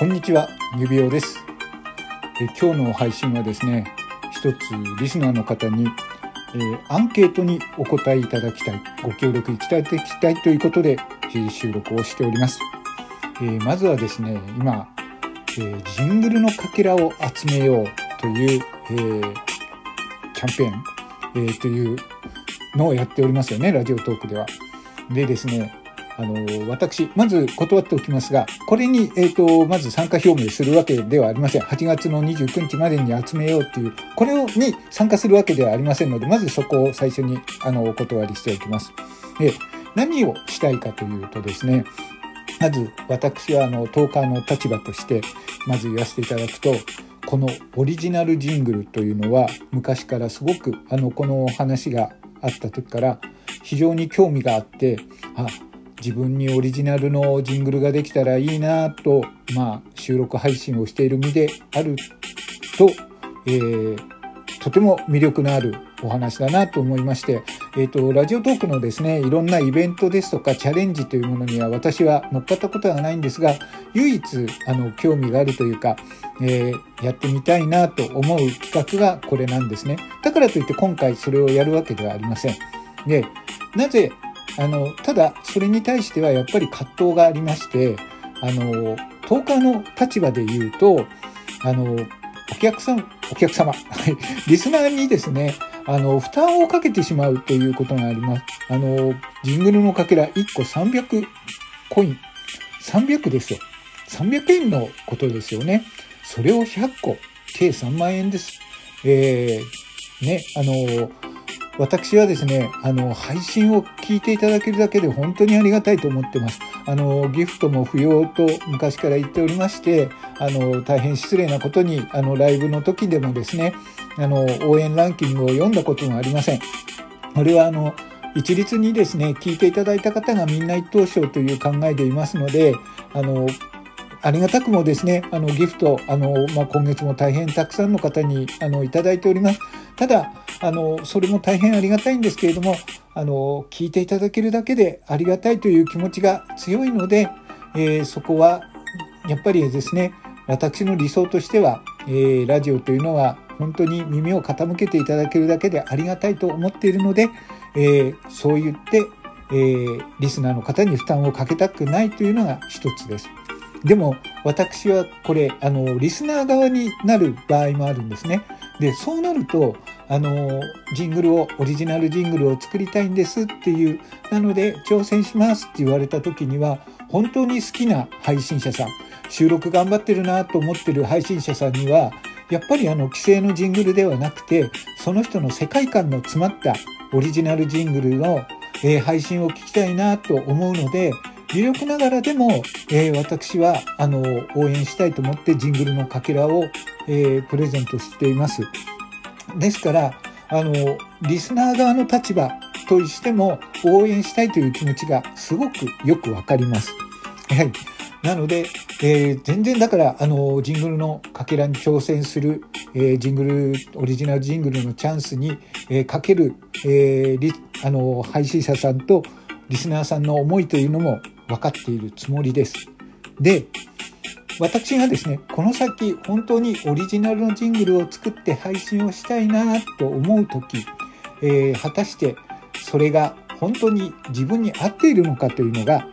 こんにちは、指輪ですえ。今日の配信はですね、一つリスナーの方に、えー、アンケートにお答えいただきたい、ご協力いただきたいということで、収録をしております。えー、まずはですね、今、えー、ジングルのかけらを集めようという、えー、キャンペーン、え、というのをやっておりますよね、ラジオトークでは。でですね、あの、私、まず断っておきますが、これに、えっ、ー、と、まず参加表明するわけではありません。8月の29日までに集めようっていう、これをに参加するわけではありませんので、まずそこを最初に、あの、お断りしておきます。で、何をしたいかというとですね、まず私はあの、トーカーの立場として、まず言わせていただくと、このオリジナルジングルというのは昔からすごくあのこの話があった時から非常に興味があってあ自分にオリジナルのジングルができたらいいなと、まあ、収録配信をしている身であると、えー、とても魅力のあるお話だなと思いまして、えっ、ー、と、ラジオトークのですね、いろんなイベントですとかチャレンジというものには私は乗っかったことはないんですが、唯一、あの、興味があるというか、えー、やってみたいなと思う企画がこれなんですね。だからといって今回それをやるわけではありません。で、なぜあの、ただ、それに対してはやっぱり葛藤がありまして、あの、10日の立場で言うと、あの、お客さん、お客様、リスナーにですね、あの、負担をかけてしまうということがあります。あの、ジングルのかけら1個300コイン。300ですよ。300円のことですよね。それを100個、計3万円です。えー、ね、あの、私はですね、あの、配信を聞いていただけるだけで本当にありがたいと思ってます。あの、ギフトも不要と昔から言っておりまして、あの、大変失礼なことに、あの、ライブの時でもですね、あの、応援ランキングを読んだことがありません。これはあの、一律にですね、聞いていただいた方がみんな一等賞という考えでいますので、あの、ありがたくもですね、あの、ギフト、あの、まあ、今月も大変たくさんの方に、あの、いただいております。ただ、あの、それも大変ありがたいんですけれども、あの、聞いていただけるだけでありがたいという気持ちが強いので、えー、そこは、やっぱりですね、私の理想としては、えー、ラジオというのは本当に耳を傾けていただけるだけでありがたいと思っているので、えー、そう言って、えー、リスナーの方に負担をかけたくないというのが一つです。でも私はこれあのリスナー側になる場合もあるんですね。でそうなるとあのジングルをオリジナルジングルを作りたいんですっていうなので挑戦しますって言われた時には本当に好きな配信者さん収録頑張ってるなと思ってる配信者さんにはやっぱりあの既成のジングルではなくてその人の世界観の詰まったオリジナルジングルの、え配信を聞きたいなと思うので微力ながらでも、えー、私は、あの、応援したいと思ってジングルのかけらを、えー、プレゼントしています。ですから、あの、リスナー側の立場としても応援したいという気持ちがすごくよくわかります。はい。なので、えー、全然だから、あの、ジングルのかけらに挑戦する、えー、ジングル、オリジナルジングルのチャンスに、えー、かける、えー、あの、配信者さんとリスナーさんの思いというのも分かっているつもりです。で、私がですね、この先本当にオリジナルのジングルを作って配信をしたいなと思う時、えー、果たしてそれが本当に自分に合っているのかというのが、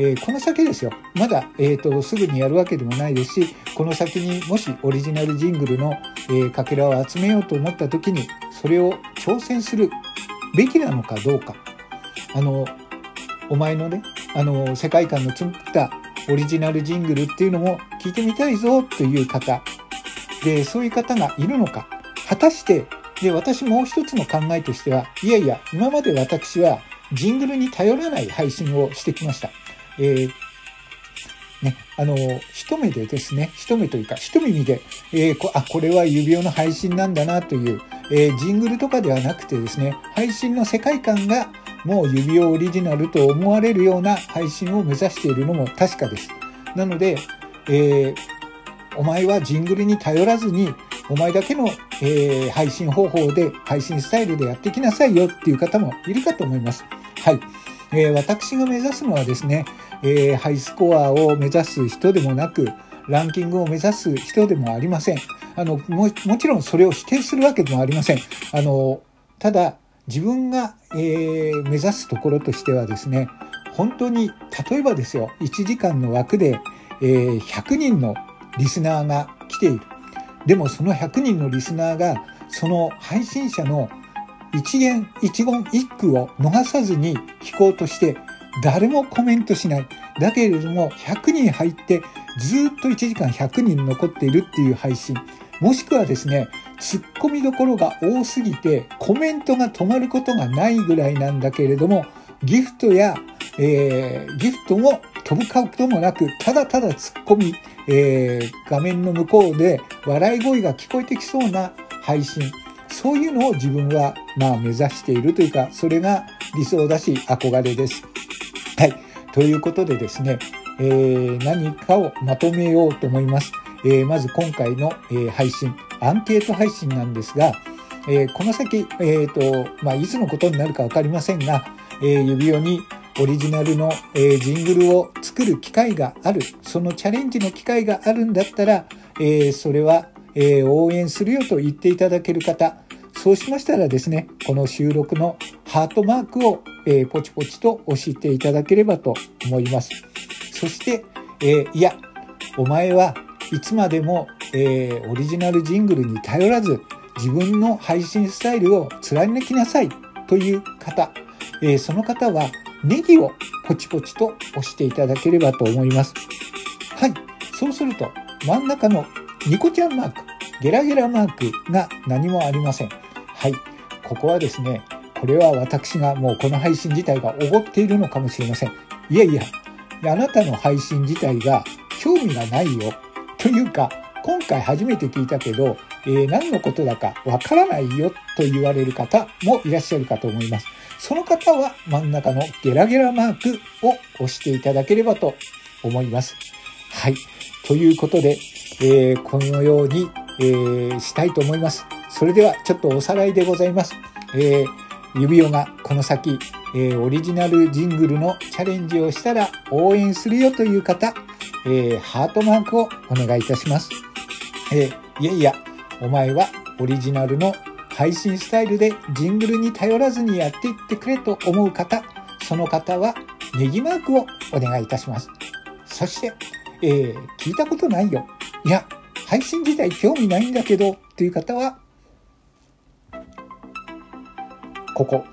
えー、この先ですよ。まだ、えーと、すぐにやるわけでもないですし、この先にもしオリジナルジングルの、えー、かけらを集めようと思った時に、それを挑戦するべきなのかどうか。あの、お前のね、あの、世界観の詰ったオリジナルジングルっていうのも聞いてみたいぞという方。で、そういう方がいるのか。果たして、で、私もう一つの考えとしては、いやいや、今まで私はジングルに頼らない配信をしてきました。えーね、あの、一目でですね、一目というか、一耳で、えー、こあ、これは指輪の配信なんだなという、えー、ジングルとかではなくてですね、配信の世界観がもう指輪オリジナルと思われるような配信を目指しているのも確かです。なので、えー、お前はジングルに頼らずに、お前だけの、えー、配信方法で、配信スタイルでやってきなさいよっていう方もいるかと思います。はい。えー、私が目指すのはですね、えー、ハイスコアを目指す人でもなく、ランキングを目指す人でもありません。あの、も、もちろんそれを否定するわけでもありません。あの、ただ、自分が、えー、目指すところとしてはですね、本当に、例えばですよ、1時間の枠で、えー、100人のリスナーが来ている。でもその100人のリスナーが、その配信者の一元、一言一句を逃さずに聞こうとして、誰もコメントしない。だけれども、100人入って、ずっと1時間100人残っているっていう配信。もしくはですね、突っ込みどころが多すぎて、コメントが止まることがないぐらいなんだけれども、ギフトや、えー、ギフトも飛ぶこともなく、ただただ突っ込み、えー、画面の向こうで笑い声が聞こえてきそうな配信。そういうのを自分は、まあ、目指しているというか、それが理想だし、憧れです。はい。ということでですね、えー、何かをまとめようと思います。えー、まず今回の、えー、配信、アンケート配信なんですが、えー、この先、えっ、と、まあ、いつのことになるかわかりませんが、え指輪にオリジナルの、えジングルを作る機会がある、そのチャレンジの機会があるんだったら、えそれは、え応援するよと言っていただける方、そうしましたらですね、この収録のハートマークを、えポチポチと押していただければと思います。そして、えいや、お前はいつまでも、えオリジナルジングルに頼らず、自分の配信スタイルを貫きなさいという方、えその方はネギをポチポチと押していただければと思います。はい。そうすると、真ん中のニコちゃんマーク、ゲラゲラマークが何もありません。はい。ここはですね、これは私がもうこの配信自体がおごっているのかもしれません。いやいや、あなたの配信自体が興味がないよ。というか、今回初めて聞いたけど、えー、何のことだかわからないよと言われる方もいらっしゃるかと思います。その方は真ん中のゲラゲラマークを押していただければと思います。はい。ということで、えー、このように、えー、したいと思います。それではちょっとおさらいでございます。えー、指輪がこの先、えー、オリジナルジングルのチャレンジをしたら応援するよという方、えー、ハートマークをお願いいたします。えー、いやいや、お前はオリジナルの配信スタイルでジングルに頼らずにやっていってくれと思う方、その方はネギマークをお願いいたします。そして、えー、聞いたことないよ。いや、配信自体興味ないんだけど、という方は、ここ、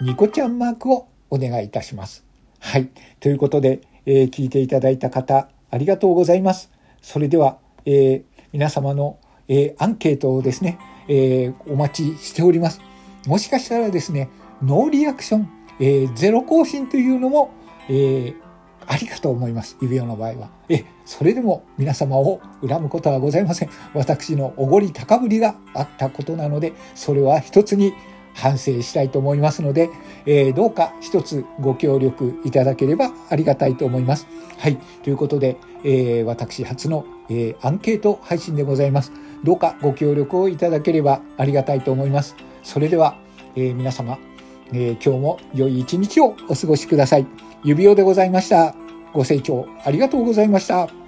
ニコちゃんマークをお願いいたします。はい。ということで、えー、聞いていただいた方、ありがとうございます。それでは、えー、皆様の、えー、アンケートをですね、えー、お待ちしております。もしかしたらですね、ノーリアクション、えー、ゼロ更新というのも、えー、ありかと思います。指輪の場合は。え、それでも皆様を恨むことはございません。私のおごり高ぶりがあったことなので、それは一つに反省したいと思いますので、えー、どうか一つご協力いただければありがたいと思います。はい。ということで、えー、私初の、えー、アンケート配信でございます。どうかご協力をいただければありがたいと思います。それでは、え、皆様、え、今日も良い一日をお過ごしください。指輪でございました。ご清聴ありがとうございました。